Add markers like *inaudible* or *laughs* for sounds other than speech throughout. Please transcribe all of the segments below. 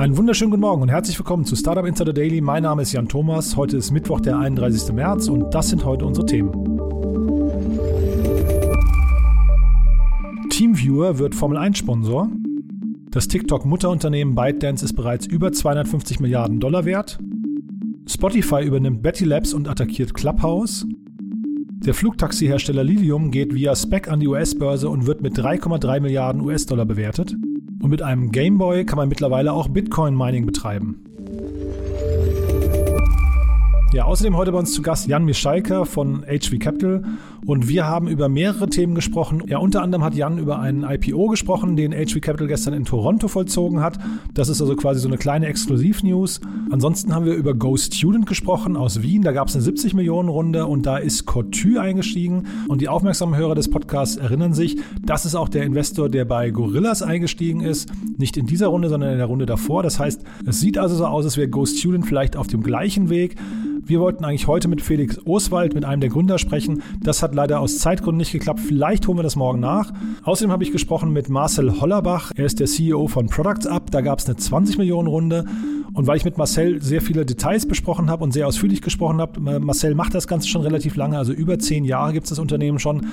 Einen wunderschönen guten Morgen und herzlich willkommen zu Startup Insider Daily. Mein Name ist Jan Thomas. Heute ist Mittwoch, der 31. März und das sind heute unsere Themen. Teamviewer wird Formel 1 Sponsor. Das TikTok-Mutterunternehmen ByteDance ist bereits über 250 Milliarden Dollar wert. Spotify übernimmt Betty Labs und attackiert Clubhouse. Der Flugtaxi-Hersteller Lilium geht via Spec an die US-Börse und wird mit 3,3 Milliarden US-Dollar bewertet. Und mit einem Gameboy kann man mittlerweile auch Bitcoin-Mining betreiben. Ja, außerdem heute bei uns zu Gast Jan Mischalker von HV Capital und wir haben über mehrere Themen gesprochen. Ja, unter anderem hat Jan über einen IPO gesprochen, den HV Capital gestern in Toronto vollzogen hat. Das ist also quasi so eine kleine Exklusiv-News. Ansonsten haben wir über Go Student gesprochen aus Wien. Da gab es eine 70 Millionen Runde und da ist Cotu eingestiegen. Und die aufmerksamen Hörer des Podcasts erinnern sich, das ist auch der Investor, der bei Gorillas eingestiegen ist. Nicht in dieser Runde, sondern in der Runde davor. Das heißt, es sieht also so aus, als wäre Go Student vielleicht auf dem gleichen Weg. Wir wollten eigentlich heute mit Felix Oswald, mit einem der Gründer, sprechen. Das hat leider aus Zeitgründen nicht geklappt. Vielleicht holen wir das morgen nach. Außerdem habe ich gesprochen mit Marcel Hollerbach. Er ist der CEO von Products Up. Da gab es eine 20 Millionen Runde. Und weil ich mit Marcel sehr viele Details besprochen habe und sehr ausführlich gesprochen habe, Marcel macht das Ganze schon relativ lange, also über zehn Jahre gibt es das Unternehmen schon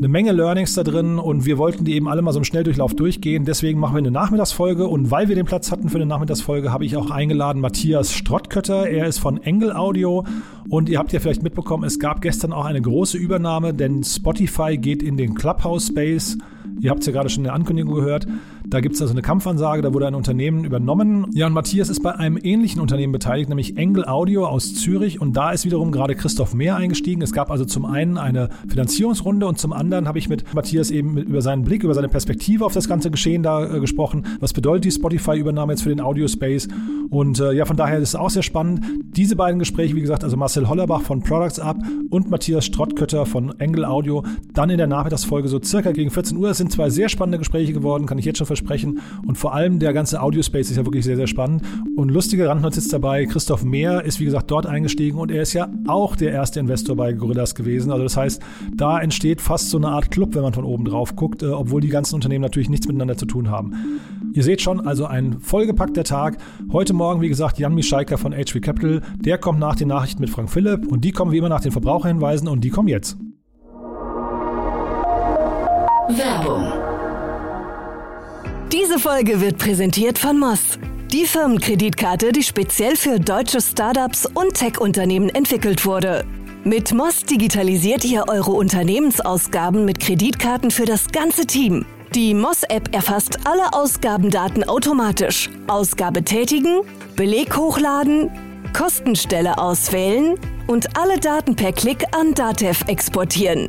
eine Menge Learnings da drin und wir wollten die eben alle mal so im Schnelldurchlauf durchgehen. Deswegen machen wir eine Nachmittagsfolge und weil wir den Platz hatten für eine Nachmittagsfolge, habe ich auch eingeladen Matthias Strottkötter. Er ist von Engel Audio und ihr habt ja vielleicht mitbekommen, es gab gestern auch eine große Übernahme, denn Spotify geht in den Clubhouse Space. Ihr habt es ja gerade schon in der Ankündigung gehört. Da gibt es also eine Kampfansage, da wurde ein Unternehmen übernommen. Ja, und Matthias ist bei einem ähnlichen Unternehmen beteiligt, nämlich Engel Audio aus Zürich. Und da ist wiederum gerade Christoph Mehr eingestiegen. Es gab also zum einen eine Finanzierungsrunde und zum anderen habe ich mit Matthias eben über seinen Blick, über seine Perspektive auf das ganze Geschehen da äh, gesprochen. Was bedeutet die Spotify-Übernahme jetzt für den Audio-Space? Und äh, ja, von daher ist es auch sehr spannend. Diese beiden Gespräche, wie gesagt, also Marcel Hollerbach von Products Up und Matthias Strottkötter von Engel Audio, dann in der Nachmittagsfolge so circa gegen 14 Uhr. Es sind zwei sehr spannende Gespräche geworden, kann ich jetzt schon versprechen. Und vor allem der ganze Audio-Space ist ja wirklich sehr, sehr spannend. Und lustige Randnotiz dabei, Christoph Mehr ist wie gesagt dort eingestiegen und er ist ja auch der erste Investor bei Gorillas gewesen. Also das heißt, da entsteht fast so eine Art Club, wenn man von oben drauf guckt, äh, obwohl die ganzen Unternehmen natürlich nichts miteinander zu tun haben. Ihr seht schon, also ein vollgepackter Tag. Heute Morgen, wie gesagt, Jan Mischalker von HV Capital. Der kommt nach den Nachrichten mit Frank Philipp und die kommen wie immer nach den Verbraucherhinweisen und die kommen jetzt. Werbung diese Folge wird präsentiert von Moss. Die Firmenkreditkarte, die speziell für deutsche Startups und Tech-Unternehmen entwickelt wurde. Mit Moss digitalisiert ihr eure Unternehmensausgaben mit Kreditkarten für das ganze Team. Die Moss-App erfasst alle Ausgabendaten automatisch. Ausgabe tätigen, Beleg hochladen, Kostenstelle auswählen und alle Daten per Klick an Datev exportieren.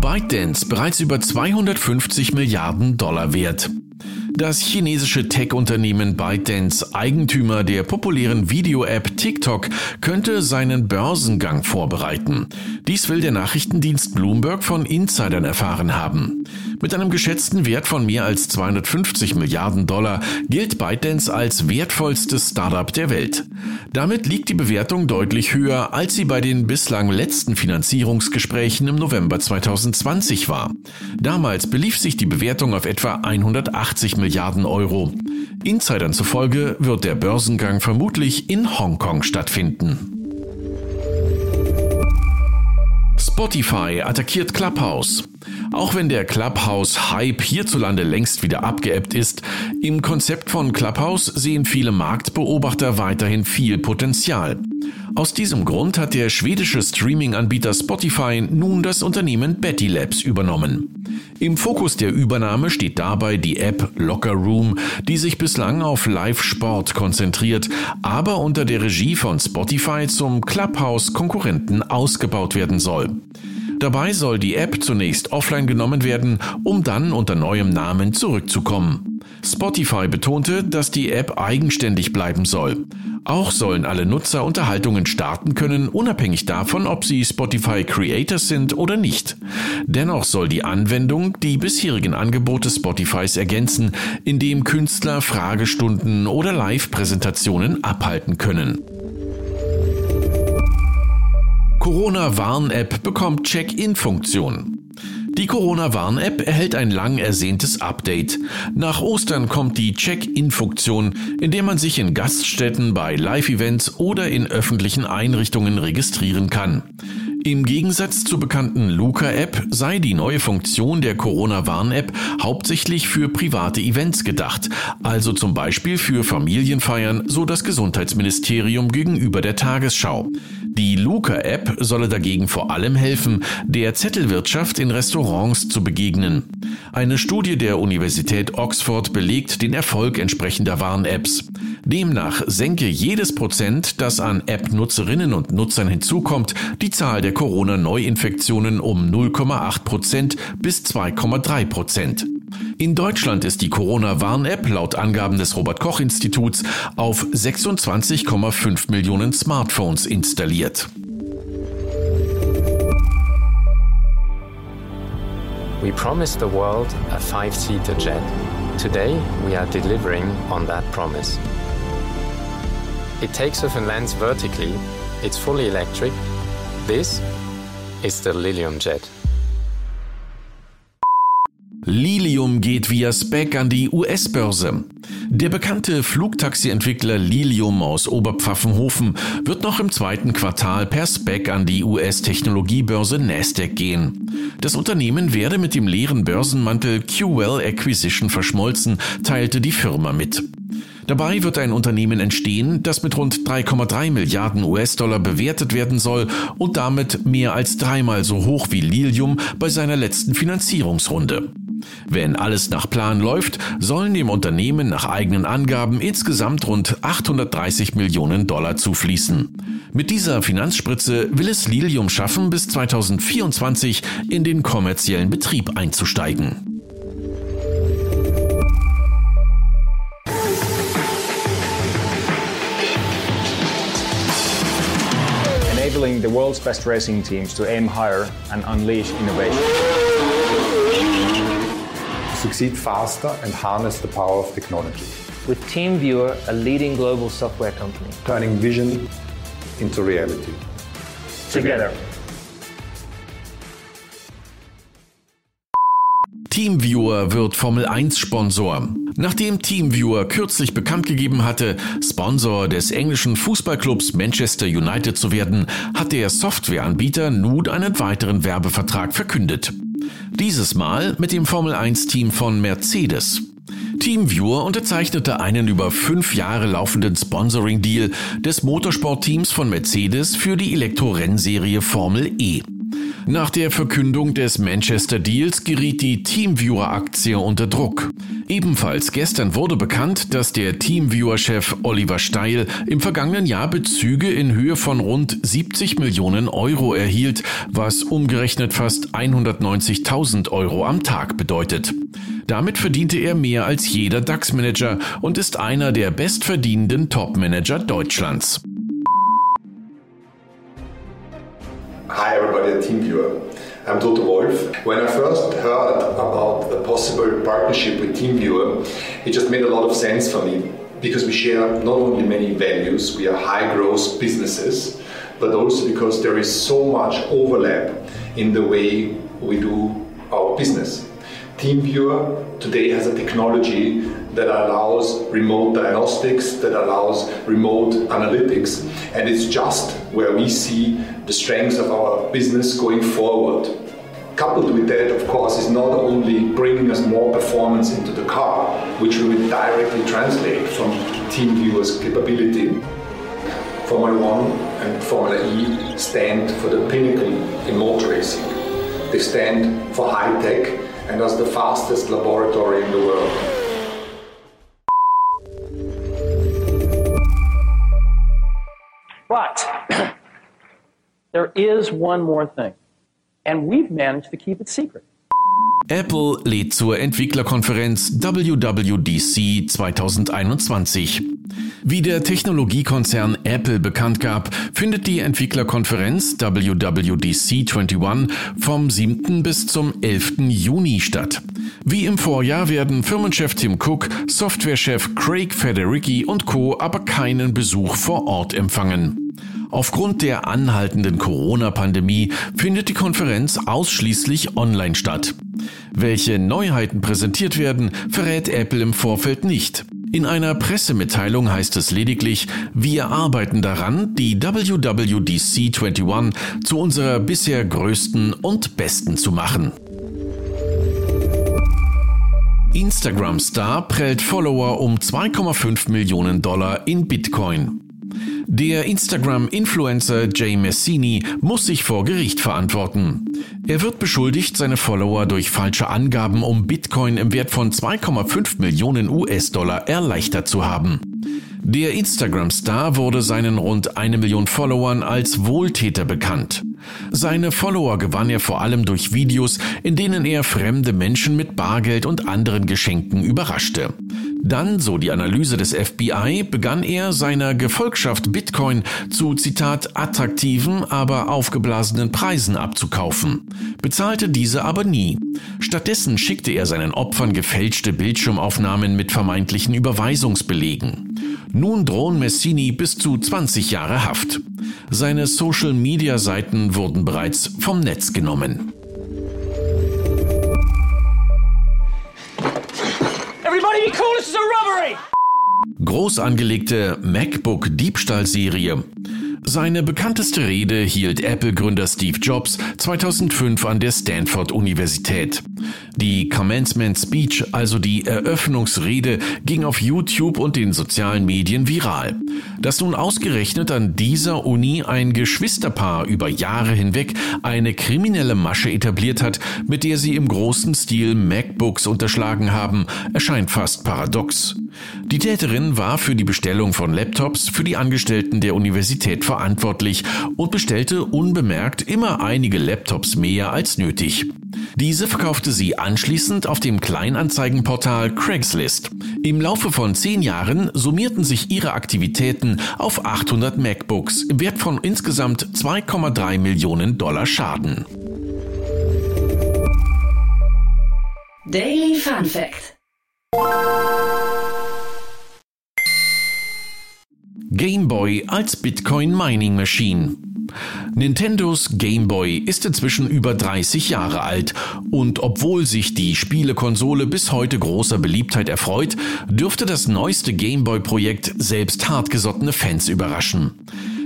ByteDance bereits über 250 Milliarden Dollar wert. Das chinesische Tech-Unternehmen ByteDance, Eigentümer der populären Video-App TikTok, könnte seinen Börsengang vorbereiten. Dies will der Nachrichtendienst Bloomberg von Insidern erfahren haben. Mit einem geschätzten Wert von mehr als 250 Milliarden Dollar gilt ByteDance als wertvollstes Startup der Welt. Damit liegt die Bewertung deutlich höher, als sie bei den bislang letzten Finanzierungsgesprächen im November 2020 war. Damals belief sich die Bewertung auf etwa 180 Milliarden Euro. Insidern zufolge wird der Börsengang vermutlich in Hongkong stattfinden. Spotify attackiert Clubhouse. Auch wenn der Clubhouse-Hype hierzulande längst wieder abgeebbt ist, im Konzept von Clubhouse sehen viele Marktbeobachter weiterhin viel Potenzial. Aus diesem Grund hat der schwedische Streaming-Anbieter Spotify nun das Unternehmen Betty Labs übernommen. Im Fokus der Übernahme steht dabei die App Locker Room, die sich bislang auf Live-Sport konzentriert, aber unter der Regie von Spotify zum Clubhouse-Konkurrenten ausgebaut werden soll. Dabei soll die App zunächst offline genommen werden, um dann unter neuem Namen zurückzukommen. Spotify betonte, dass die App eigenständig bleiben soll. Auch sollen alle Nutzer Unterhaltungen starten können, unabhängig davon, ob sie Spotify Creators sind oder nicht. Dennoch soll die Anwendung die bisherigen Angebote Spotifys ergänzen, indem Künstler Fragestunden oder Live-Präsentationen abhalten können. Corona-Warn-App bekommt Check-in-Funktion. Die Corona-Warn-App erhält ein lang ersehntes Update. Nach Ostern kommt die Check-in-Funktion, in der man sich in Gaststätten, bei Live-Events oder in öffentlichen Einrichtungen registrieren kann. Im Gegensatz zur bekannten Luca-App sei die neue Funktion der Corona-Warn-App hauptsächlich für private Events gedacht, also zum Beispiel für Familienfeiern, so das Gesundheitsministerium gegenüber der Tagesschau. Die Luca-App solle dagegen vor allem helfen, der Zettelwirtschaft in Restaurants zu begegnen. Eine Studie der Universität Oxford belegt den Erfolg entsprechender Warn-Apps. Demnach senke jedes Prozent, das an App-Nutzerinnen und Nutzern hinzukommt, die Zahl der Corona-Neuinfektionen um 0,8 Prozent bis 2,3 Prozent. In Deutschland ist die Corona-Warn-App laut Angaben des Robert-Koch-Instituts auf 26,5 Millionen Smartphones installiert. We promised the world a five-seater jet. Today, we are delivering on that promise. It takes off and lands vertically. It's fully electric. This is the Lilium Jet. Lilium geht via SPAC an die US-Börse. Der bekannte Flugtaxi-Entwickler Lilium aus Oberpfaffenhofen wird noch im zweiten Quartal per SPAC an die US-Technologiebörse Nasdaq gehen. Das Unternehmen werde mit dem leeren Börsenmantel QWell Acquisition verschmolzen, teilte die Firma mit. Dabei wird ein Unternehmen entstehen, das mit rund 3,3 Milliarden US-Dollar bewertet werden soll und damit mehr als dreimal so hoch wie Lilium bei seiner letzten Finanzierungsrunde. Wenn alles nach Plan läuft, sollen dem Unternehmen nach eigenen Angaben insgesamt rund 830 Millionen Dollar zufließen. Mit dieser Finanzspritze will es Lilium schaffen, bis 2024 in den kommerziellen Betrieb einzusteigen. The world's best racing teams to aim higher and unleash innovation. Succeed faster and harness the power of technology. With TeamViewer, a leading global software company. Turning vision into reality. Together. TeamViewer wird Formel 1 Sponsor. Nachdem TeamViewer kürzlich bekannt gegeben hatte, Sponsor des englischen Fußballclubs Manchester United zu werden, hat der Softwareanbieter nun einen weiteren Werbevertrag verkündet. Dieses Mal mit dem Formel 1 Team von Mercedes. TeamViewer unterzeichnete einen über fünf Jahre laufenden Sponsoring-Deal des Motorsportteams von Mercedes für die Elektrorennserie Formel E. Nach der Verkündung des Manchester Deals geriet die Teamviewer-Aktie unter Druck. Ebenfalls gestern wurde bekannt, dass der Teamviewer-Chef Oliver Steil im vergangenen Jahr Bezüge in Höhe von rund 70 Millionen Euro erhielt, was umgerechnet fast 190.000 Euro am Tag bedeutet. Damit verdiente er mehr als jeder DAX-Manager und ist einer der bestverdienenden Top-Manager Deutschlands. Hi everybody at TeamViewer. I'm Toto Wolf. When I first heard about a possible partnership with TeamViewer, it just made a lot of sense for me because we share not only many values, we are high growth businesses, but also because there is so much overlap in the way we do our business. TeamViewer today has a technology that allows remote diagnostics, that allows remote analytics, and it's just where we see the strengths of our business going forward. Coupled with that, of course, is not only bringing us more performance into the car, which we will directly translate from TeamViewer's capability. Formula One and Formula E stand for the pinnacle in motor racing. They stand for high tech and as the fastest laboratory in the world. There is one more thing, and we've managed to keep it secret. Apple lädt zur Entwicklerkonferenz WWDC 2021. Wie der Technologiekonzern Apple bekannt gab, findet die Entwicklerkonferenz WWDC 21 vom 7. bis zum 11. Juni statt. Wie im Vorjahr werden Firmenchef Tim Cook, Softwarechef Craig Federighi und Co. aber keinen Besuch vor Ort empfangen. Aufgrund der anhaltenden Corona-Pandemie findet die Konferenz ausschließlich online statt. Welche Neuheiten präsentiert werden, verrät Apple im Vorfeld nicht. In einer Pressemitteilung heißt es lediglich, wir arbeiten daran, die WWDC 21 zu unserer bisher größten und besten zu machen. Instagram-Star prellt Follower um 2,5 Millionen Dollar in Bitcoin. Der Instagram-Influencer Jay Messini muss sich vor Gericht verantworten. Er wird beschuldigt, seine Follower durch falsche Angaben um Bitcoin im Wert von 2,5 Millionen US-Dollar erleichtert zu haben. Der Instagram-Star wurde seinen rund eine Million Followern als Wohltäter bekannt. Seine Follower gewann er vor allem durch Videos, in denen er fremde Menschen mit Bargeld und anderen Geschenken überraschte. Dann, so die Analyse des FBI, begann er seiner Gefolgschaft Bitcoin zu Zitat attraktiven, aber aufgeblasenen Preisen abzukaufen, bezahlte diese aber nie. Stattdessen schickte er seinen Opfern gefälschte Bildschirmaufnahmen mit vermeintlichen Überweisungsbelegen. Nun drohen Messini bis zu 20 Jahre Haft. Seine Social-Media-Seiten wurden bereits vom Netz genommen. Everybody be cool, this is a robbery! Groß angelegte MacBook-Diebstahlserie. Seine bekannteste Rede hielt Apple-Gründer Steve Jobs 2005 an der Stanford-Universität. Die Commencement Speech, also die Eröffnungsrede, ging auf YouTube und den sozialen Medien viral. Dass nun ausgerechnet an dieser Uni ein Geschwisterpaar über Jahre hinweg eine kriminelle Masche etabliert hat, mit der sie im großen Stil MacBooks unterschlagen haben, erscheint fast paradox. Die Täterin war für die Bestellung von Laptops für die Angestellten der Universität verantwortlich und bestellte unbemerkt immer einige Laptops mehr als nötig. Diese verkaufte sie anschließend auf dem Kleinanzeigenportal Craigslist. Im Laufe von zehn Jahren summierten sich ihre Aktivitäten auf 800 MacBooks im Wert von insgesamt 2,3 Millionen Dollar Schaden. Daily Fun Fact Game Boy als Bitcoin Mining Machine. Nintendos Game Boy ist inzwischen über 30 Jahre alt und obwohl sich die Spielekonsole bis heute großer Beliebtheit erfreut, dürfte das neueste Game Boy Projekt selbst hartgesottene Fans überraschen.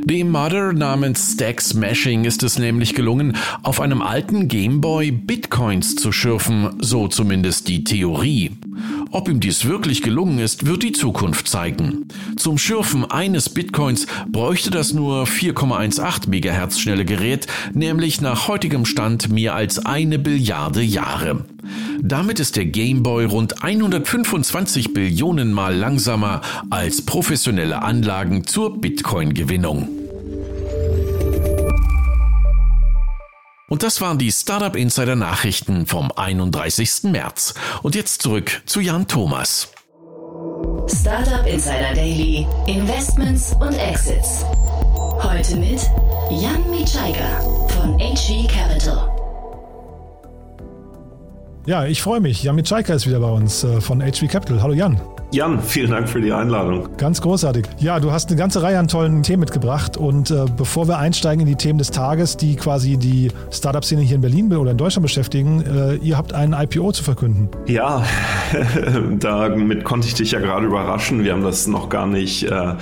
Dem Mother namens Stack Smashing ist es nämlich gelungen, auf einem alten Gameboy Bitcoins zu schürfen, so zumindest die Theorie. Ob ihm dies wirklich gelungen ist, wird die Zukunft zeigen. Zum Schürfen eines Bitcoins bräuchte das nur 4,18 MHz schnelle Gerät, nämlich nach heutigem Stand mehr als eine Billiarde Jahre. Damit ist der Gameboy rund 125 Billionen Mal langsamer als professionelle Anlagen zur Bitcoin-Gewinnung. Und das waren die Startup Insider Nachrichten vom 31. März. Und jetzt zurück zu Jan Thomas. Startup Insider Daily, Investments und Exits. Heute mit Jan Mitschaika von HV Capital. Ja, ich freue mich. Jan Mitschaiker ist wieder bei uns äh, von HV Capital. Hallo Jan. Jan, vielen Dank für die Einladung. Ganz großartig. Ja, du hast eine ganze Reihe an tollen Themen mitgebracht. Und äh, bevor wir einsteigen in die Themen des Tages, die quasi die Startup-Szene hier in Berlin oder in Deutschland beschäftigen, äh, ihr habt einen IPO zu verkünden. Ja, *laughs* damit konnte ich dich ja gerade überraschen. Wir haben das noch gar nicht, äh,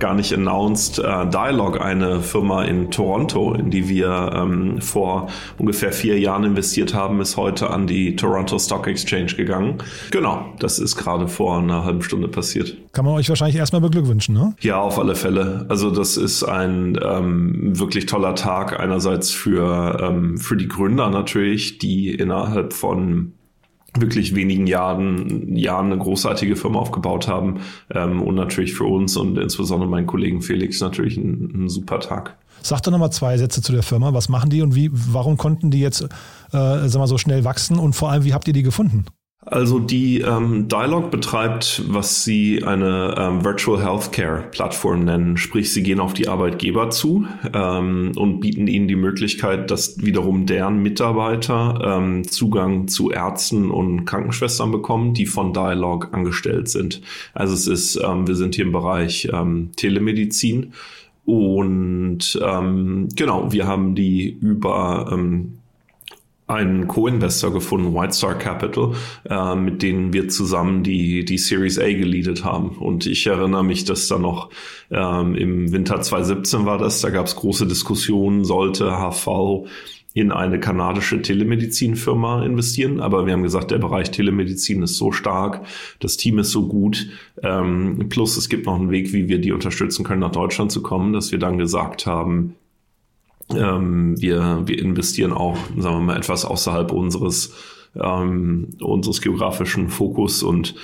gar nicht announced. Äh, Dialog, eine Firma in Toronto, in die wir ähm, vor ungefähr vier Jahren investiert haben, ist heute an die Toronto Stock Exchange gegangen. Genau, das ist gerade vor einer halben halben Stunde passiert. Kann man euch wahrscheinlich erstmal beglückwünschen, ne? Ja, auf alle Fälle. Also das ist ein ähm, wirklich toller Tag. Einerseits für, ähm, für die Gründer natürlich, die innerhalb von wirklich wenigen Jahren, Jahren eine großartige Firma aufgebaut haben ähm, und natürlich für uns und insbesondere meinen Kollegen Felix natürlich ein, ein super Tag. Sag doch nochmal zwei Sätze zu der Firma. Was machen die und wie, warum konnten die jetzt äh, sag mal, so schnell wachsen und vor allem, wie habt ihr die gefunden? Also die ähm, Dialog betreibt, was sie eine ähm, Virtual Healthcare Plattform nennen, sprich sie gehen auf die Arbeitgeber zu ähm, und bieten ihnen die Möglichkeit, dass wiederum deren Mitarbeiter ähm, Zugang zu Ärzten und Krankenschwestern bekommen, die von Dialog angestellt sind. Also es ist, ähm, wir sind hier im Bereich ähm, Telemedizin und ähm, genau, wir haben die über ähm, einen Co-Investor gefunden, White Star Capital, äh, mit denen wir zusammen die, die Series A geleadet haben. Und ich erinnere mich, dass da noch ähm, im Winter 2017 war das, da gab es große Diskussionen, sollte HV in eine kanadische Telemedizinfirma investieren, aber wir haben gesagt, der Bereich Telemedizin ist so stark, das Team ist so gut, ähm, plus es gibt noch einen Weg, wie wir die unterstützen können, nach Deutschland zu kommen, dass wir dann gesagt haben, ähm, wir, wir investieren auch, sagen wir mal, etwas außerhalb unseres, ähm, unseres geografischen Fokus und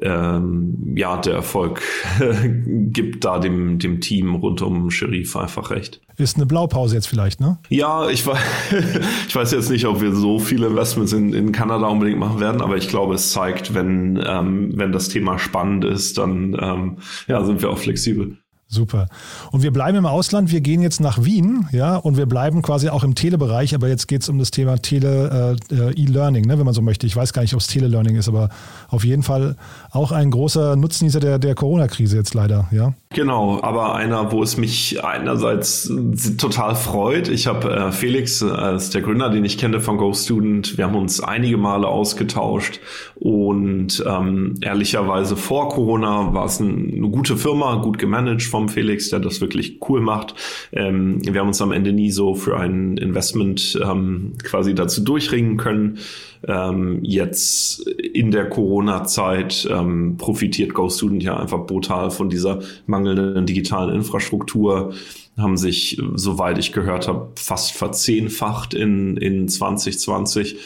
ähm, ja, der Erfolg *laughs* gibt da dem, dem Team rund um Sherif einfach recht. Ist eine Blaupause jetzt vielleicht, ne? Ja, ich, weiß, *laughs* ich weiß jetzt nicht, ob wir so viele Investments in, in Kanada unbedingt machen werden, aber ich glaube, es zeigt, wenn, ähm, wenn das Thema spannend ist, dann ähm, ja, sind wir auch flexibel. Super. Und wir bleiben im Ausland. Wir gehen jetzt nach Wien, ja, und wir bleiben quasi auch im Telebereich. Aber jetzt geht es um das Thema Tele äh, äh, E-Learning, ne, wenn man so möchte. Ich weiß gar nicht, ob es Tele-Learning ist, aber auf jeden Fall auch ein großer Nutznießer der, der Corona-Krise jetzt leider, ja. Genau, aber einer, wo es mich einerseits total freut. Ich habe äh, Felix äh, als der Gründer, den ich kenne von Go Student. Wir haben uns einige Male ausgetauscht und ähm, ehrlicherweise vor Corona war es ein, eine gute Firma, gut gemanagt vom Felix, der das wirklich cool macht. Ähm, wir haben uns am Ende nie so für ein Investment ähm, quasi dazu durchringen können. Ähm, jetzt in der Corona-Zeit ähm, profitiert GoStudent ja einfach brutal von dieser mangelnden digitalen Infrastruktur haben sich, soweit ich gehört habe, fast verzehnfacht in, in 2020.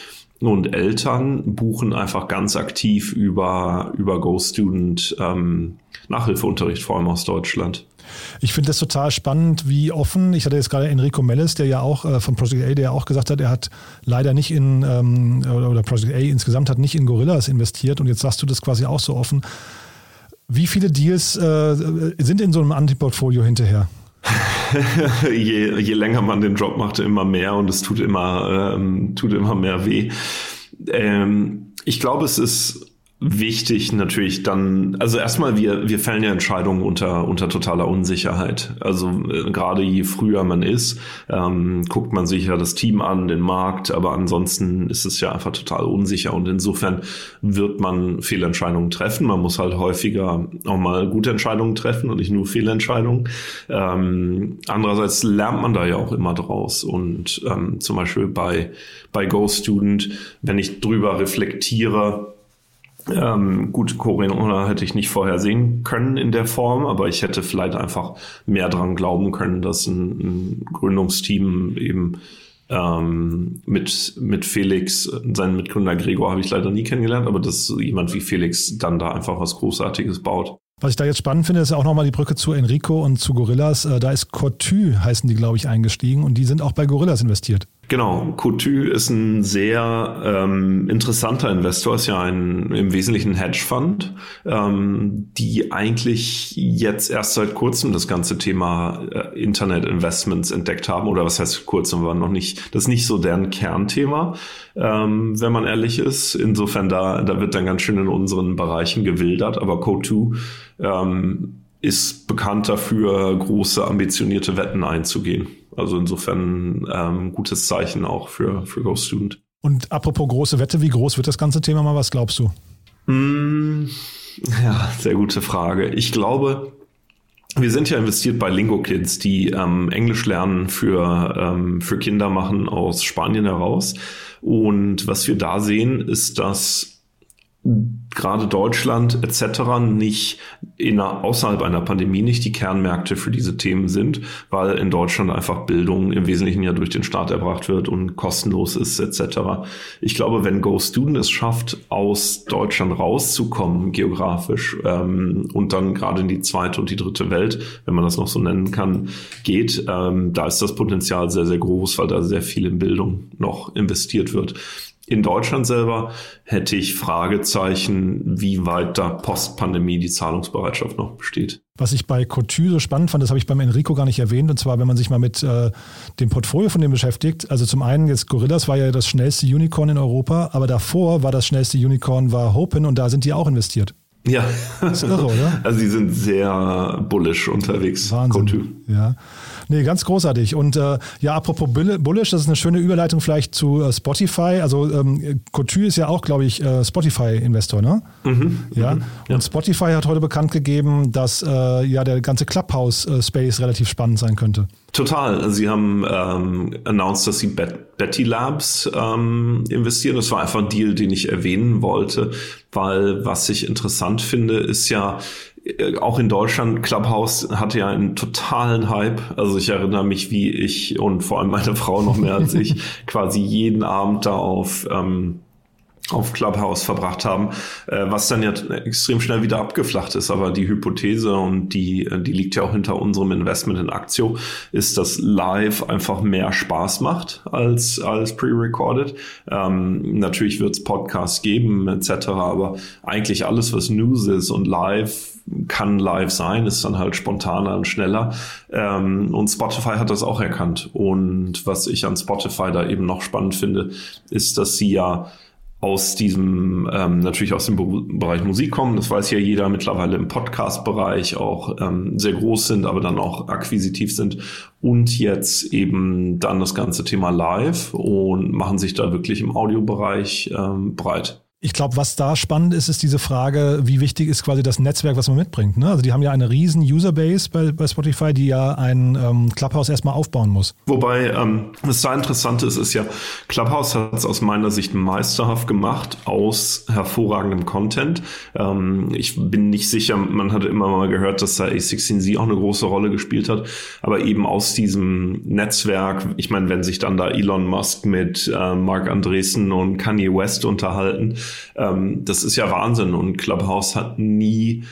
Und Eltern buchen einfach ganz aktiv über, über GoStudent ähm, Nachhilfeunterricht, vor allem aus Deutschland. Ich finde das total spannend, wie offen, ich hatte jetzt gerade Enrico Mellis, der ja auch äh, von Project A, der ja auch gesagt hat, er hat leider nicht in, ähm, oder Project A insgesamt hat nicht in Gorillas investiert und jetzt sagst du das quasi auch so offen. Wie viele Deals äh, sind in so einem Antiportfolio hinterher? *laughs* je, je länger man den Job macht, immer mehr und es tut immer, ähm, tut immer mehr weh. Ähm, ich glaube, es ist wichtig natürlich dann, also erstmal, wir, wir fällen ja Entscheidungen unter, unter totaler Unsicherheit. Also äh, gerade je früher man ist, ähm, guckt man sich ja das Team an, den Markt, aber ansonsten ist es ja einfach total unsicher und insofern wird man Fehlentscheidungen treffen. Man muss halt häufiger auch mal gute Entscheidungen treffen und nicht nur Fehlentscheidungen. Ähm, andererseits lernt man da ja auch immer draus und ähm, zum Beispiel bei, bei Go Student, wenn ich drüber reflektiere, ähm, gut, Corona hätte ich nicht vorher sehen können in der Form, aber ich hätte vielleicht einfach mehr dran glauben können, dass ein, ein Gründungsteam eben ähm, mit, mit Felix, seinen Mitgründer Gregor habe ich leider nie kennengelernt, aber dass jemand wie Felix dann da einfach was Großartiges baut. Was ich da jetzt spannend finde, ist auch nochmal die Brücke zu Enrico und zu Gorillas. Äh, da ist Cotu, heißen die, glaube ich, eingestiegen und die sind auch bei Gorillas investiert. Genau, Cotu ist ein sehr ähm, interessanter Investor, ist ja ein im Wesentlichen Hedgefonds, ähm, die eigentlich jetzt erst seit kurzem das ganze Thema äh, Internet Investments entdeckt haben, oder was heißt kurzem, war noch nicht, das ist nicht so deren Kernthema, ähm, wenn man ehrlich ist. Insofern da, da wird dann ganz schön in unseren Bereichen gewildert, aber Cotu ähm, ist bekannt dafür, große ambitionierte Wetten einzugehen. Also insofern ähm, gutes Zeichen auch für, für Ghost Student. Und apropos große Wette, wie groß wird das ganze Thema mal? Was glaubst du? Mm, ja, sehr gute Frage. Ich glaube, wir sind ja investiert bei Lingo Kids, die ähm, Englisch lernen für, ähm, für Kinder machen aus Spanien heraus. Und was wir da sehen, ist, dass gerade Deutschland etc. nicht in außerhalb einer Pandemie nicht die Kernmärkte für diese Themen sind, weil in Deutschland einfach Bildung im Wesentlichen ja durch den Staat erbracht wird und kostenlos ist etc. Ich glaube, wenn Go Student es schafft, aus Deutschland rauszukommen geografisch ähm, und dann gerade in die zweite und die dritte Welt, wenn man das noch so nennen kann, geht, ähm, da ist das Potenzial sehr, sehr groß, weil da sehr viel in Bildung noch investiert wird. In Deutschland selber hätte ich Fragezeichen, wie weit da Postpandemie die Zahlungsbereitschaft noch besteht. Was ich bei Couture so spannend fand, das habe ich beim Enrico gar nicht erwähnt, und zwar, wenn man sich mal mit äh, dem Portfolio von dem beschäftigt. Also zum einen jetzt Gorillas war ja das schnellste Unicorn in Europa, aber davor war das schnellste Unicorn war Hopin und da sind die auch investiert. Ja, das ist irre, oder? *laughs* Also die sind sehr bullish unterwegs. Wahnsinn. Couture. Ja. Nee, ganz großartig. Und äh, ja, apropos Bullish, das ist eine schöne Überleitung vielleicht zu äh, Spotify. Also ähm, Couture ist ja auch, glaube ich, äh, Spotify-Investor, ne? Mhm. Ja. Mhm. Und ja. Spotify hat heute bekannt gegeben, dass äh, ja der ganze Clubhouse-Space relativ spannend sein könnte. Total. Sie haben ähm, announced, dass sie Bet Betty Labs ähm, investieren. Das war einfach ein Deal, den ich erwähnen wollte, weil was ich interessant finde, ist ja, auch in Deutschland, Clubhouse hatte ja einen totalen Hype. Also ich erinnere mich, wie ich und vor allem meine Frau noch mehr als ich *laughs* quasi jeden Abend da auf ähm, auf Clubhouse verbracht haben, äh, was dann ja extrem schnell wieder abgeflacht ist. Aber die Hypothese und die, äh, die liegt ja auch hinter unserem Investment in Aktio, ist, dass Live einfach mehr Spaß macht als, als pre-recorded. Ähm, natürlich wird es Podcasts geben etc., aber eigentlich alles, was News ist und Live kann live sein, ist dann halt spontaner und schneller. Ähm, und Spotify hat das auch erkannt. Und was ich an Spotify da eben noch spannend finde, ist, dass sie ja aus diesem, ähm, natürlich aus dem Bereich Musik kommen, das weiß ja jeder mittlerweile im Podcast-Bereich auch ähm, sehr groß sind, aber dann auch akquisitiv sind und jetzt eben dann das ganze Thema live und machen sich da wirklich im Audiobereich ähm, breit. Ich glaube, was da spannend ist, ist diese Frage, wie wichtig ist quasi das Netzwerk, was man mitbringt. Ne? Also die haben ja eine riesen Userbase bei, bei Spotify, die ja ein ähm, Clubhouse erstmal aufbauen muss. Wobei, ähm, was da interessant ist, ist ja, Clubhouse hat es aus meiner Sicht meisterhaft gemacht aus hervorragendem Content. Ähm, ich bin nicht sicher, man hatte immer mal gehört, dass da A16Z auch eine große Rolle gespielt hat, aber eben aus diesem Netzwerk, ich meine, wenn sich dann da Elon Musk mit äh, Mark Andresen und Kanye West unterhalten, ähm, das ist ja Wahnsinn und Clubhouse hat nie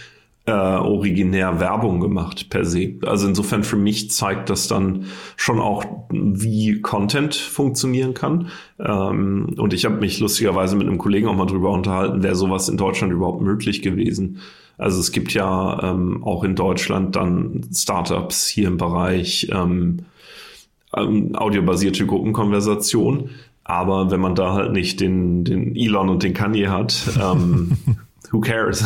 äh, originär Werbung gemacht per se. Also insofern für mich zeigt das dann schon auch, wie Content funktionieren kann. Ähm, und ich habe mich lustigerweise mit einem Kollegen auch mal drüber unterhalten, wäre sowas in Deutschland überhaupt möglich gewesen. Also es gibt ja ähm, auch in Deutschland dann Startups hier im Bereich ähm, ähm audiobasierte Gruppenkonversation. Aber wenn man da halt nicht den, den Elon und den Kanye hat, ähm, *laughs* who cares?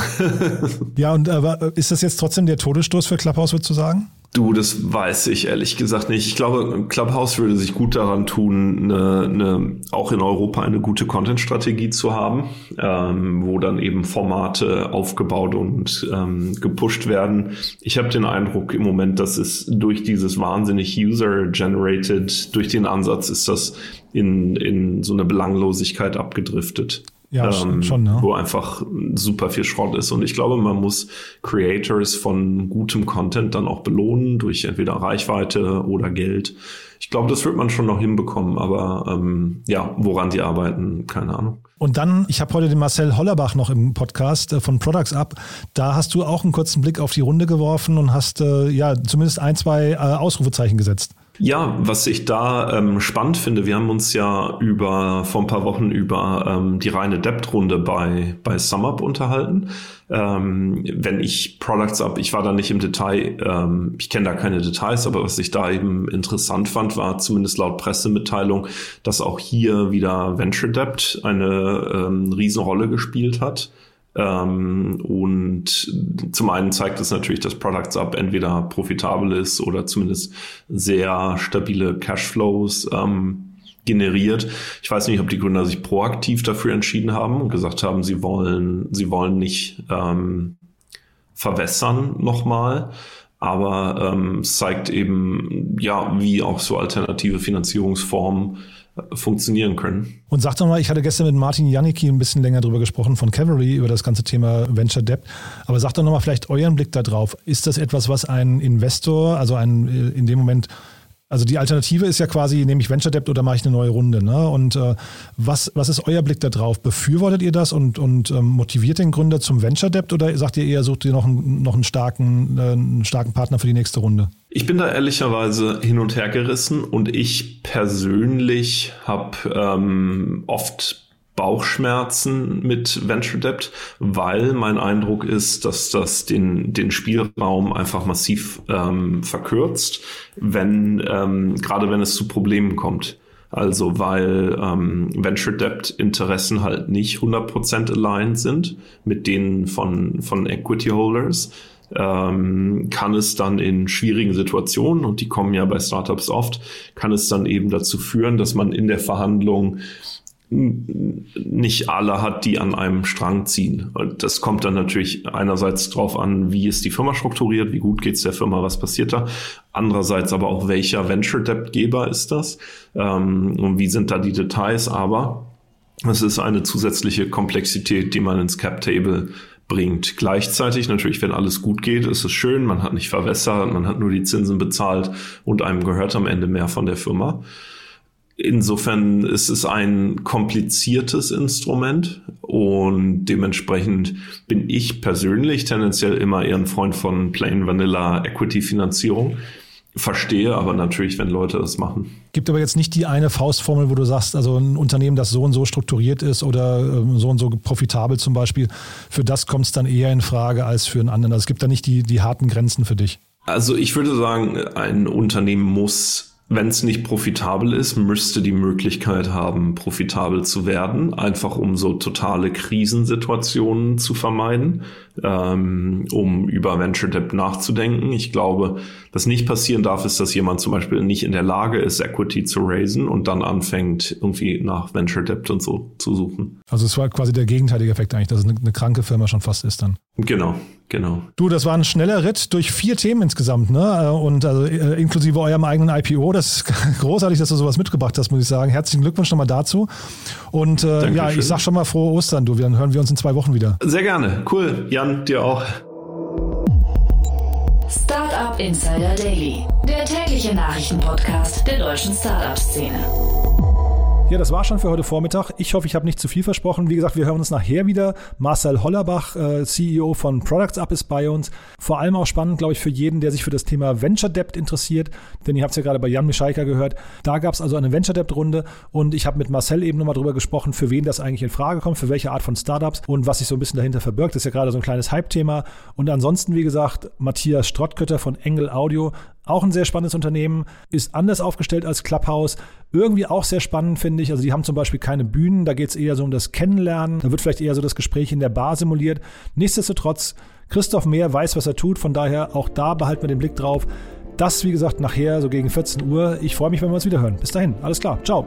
ja, und aber ist das jetzt trotzdem der Todesstoß für Clubhouse, würdest du sagen? Du, das weiß ich ehrlich gesagt nicht. Ich glaube, Clubhouse würde sich gut daran tun, eine, eine, auch in Europa eine gute Content-Strategie zu haben, ähm, wo dann eben Formate aufgebaut und ähm, gepusht werden. Ich habe den Eindruck im Moment, dass es durch dieses wahnsinnig User-Generated, durch den Ansatz ist das in, in so eine Belanglosigkeit abgedriftet. Ja, ähm, schon, ne? wo einfach super viel Schrott ist. Und ich glaube, man muss Creators von gutem Content dann auch belohnen durch entweder Reichweite oder Geld. Ich glaube, das wird man schon noch hinbekommen, aber ähm, ja, woran die arbeiten, keine Ahnung. Und dann, ich habe heute den Marcel Hollerbach noch im Podcast äh, von Products Up. Da hast du auch einen kurzen Blick auf die Runde geworfen und hast äh, ja zumindest ein, zwei äh, Ausrufezeichen gesetzt. Ja, was ich da ähm, spannend finde, wir haben uns ja über vor ein paar Wochen über ähm, die reine Debt-Runde bei, bei SumUp unterhalten. Ähm, wenn ich Products Up, ich war da nicht im Detail, ähm, ich kenne da keine Details, aber was ich da eben interessant fand, war zumindest laut Pressemitteilung, dass auch hier wieder Venture Debt eine ähm, Riesenrolle gespielt hat. Ähm, und zum einen zeigt es natürlich, dass Products Up entweder profitabel ist oder zumindest sehr stabile Cashflows ähm, generiert. Ich weiß nicht, ob die Gründer sich proaktiv dafür entschieden haben und gesagt haben, sie wollen, sie wollen nicht ähm, verwässern nochmal. Aber ähm, es zeigt eben, ja, wie auch so alternative Finanzierungsformen funktionieren können. Und sag doch mal, ich hatte gestern mit Martin Janicki ein bisschen länger drüber gesprochen von Cavalry über das ganze Thema Venture Debt. Aber sag doch nochmal vielleicht euren Blick darauf. Ist das etwas, was ein Investor, also ein äh, in dem Moment also die Alternative ist ja quasi, nehme ich Venture Debt oder mache ich eine neue Runde. Ne? Und äh, was, was ist euer Blick darauf? Befürwortet ihr das und, und ähm, motiviert den Gründer zum Venture Debt oder sagt ihr eher, sucht ihr noch einen, noch einen, starken, äh, einen starken Partner für die nächste Runde? Ich bin da ehrlicherweise hin und her gerissen und ich persönlich habe ähm, oft Bauchschmerzen mit Venture Debt, weil mein Eindruck ist, dass das den, den Spielraum einfach massiv ähm, verkürzt, wenn ähm, gerade wenn es zu Problemen kommt. Also weil ähm, Venture Debt Interessen halt nicht 100% aligned sind mit denen von, von Equity Holders, ähm, kann es dann in schwierigen Situationen, und die kommen ja bei Startups oft, kann es dann eben dazu führen, dass man in der Verhandlung nicht alle hat, die an einem Strang ziehen. Und das kommt dann natürlich einerseits drauf an, wie ist die Firma strukturiert, wie gut geht es der Firma, was passiert da. Andererseits aber auch, welcher Venture Debt Geber ist das ähm, und wie sind da die Details. Aber es ist eine zusätzliche Komplexität, die man ins Cap Table bringt. Gleichzeitig natürlich, wenn alles gut geht, ist es schön, man hat nicht verwässert, man hat nur die Zinsen bezahlt und einem gehört am Ende mehr von der Firma. Insofern ist es ein kompliziertes Instrument und dementsprechend bin ich persönlich tendenziell immer eher ein Freund von Plain Vanilla Equity Finanzierung. Verstehe aber natürlich, wenn Leute das machen. Gibt aber jetzt nicht die eine Faustformel, wo du sagst, also ein Unternehmen, das so und so strukturiert ist oder ähm, so und so profitabel zum Beispiel, für das kommt es dann eher in Frage als für einen anderen. Also es gibt da nicht die, die harten Grenzen für dich. Also ich würde sagen, ein Unternehmen muss wenn es nicht profitabel ist, müsste die Möglichkeit haben, profitabel zu werden, einfach um so totale Krisensituationen zu vermeiden, ähm, um über Venture Debt nachzudenken. Ich glaube, was nicht passieren darf, ist, dass jemand zum Beispiel nicht in der Lage ist, Equity zu raisen und dann anfängt, irgendwie nach Venture Debt und so zu suchen. Also es war quasi der gegenteilige Effekt eigentlich, dass es eine, eine kranke Firma schon fast ist dann. Genau, genau. Du, das war ein schneller Ritt durch vier Themen insgesamt, ne? Und also äh, inklusive eurem eigenen IPO. Das ist *laughs* großartig, dass du sowas mitgebracht hast, muss ich sagen. Herzlichen Glückwunsch nochmal dazu. Und äh, ja, ich sag schon mal frohe Ostern, du. Dann hören wir uns in zwei Wochen wieder. Sehr gerne. Cool. Jan, dir auch. Startup Insider Daily, der tägliche Nachrichtenpodcast der deutschen Startup-Szene. Ja, das war schon für heute Vormittag. Ich hoffe, ich habe nicht zu viel versprochen. Wie gesagt, wir hören uns nachher wieder. Marcel Hollerbach, äh, CEO von Products Up, ist bei uns. Vor allem auch spannend, glaube ich, für jeden, der sich für das Thema Venture Debt interessiert. Denn ihr habt es ja gerade bei Jan Mischaiker gehört. Da gab es also eine Venture Debt Runde und ich habe mit Marcel eben nochmal drüber gesprochen, für wen das eigentlich in Frage kommt, für welche Art von Startups und was sich so ein bisschen dahinter verbirgt. Das ist ja gerade so ein kleines Hype-Thema. Und ansonsten, wie gesagt, Matthias Strottkötter von Engel Audio, auch ein sehr spannendes Unternehmen, ist anders aufgestellt als Clubhouse. Irgendwie auch sehr spannend, finde ich. Also die haben zum Beispiel keine Bühnen, da geht es eher so um das Kennenlernen. Da wird vielleicht eher so das Gespräch in der Bar simuliert. Nichtsdestotrotz, Christoph Mehr weiß, was er tut. Von daher auch da behalten wir den Blick drauf. Das, wie gesagt, nachher so gegen 14 Uhr. Ich freue mich, wenn wir uns wieder hören. Bis dahin, alles klar. Ciao.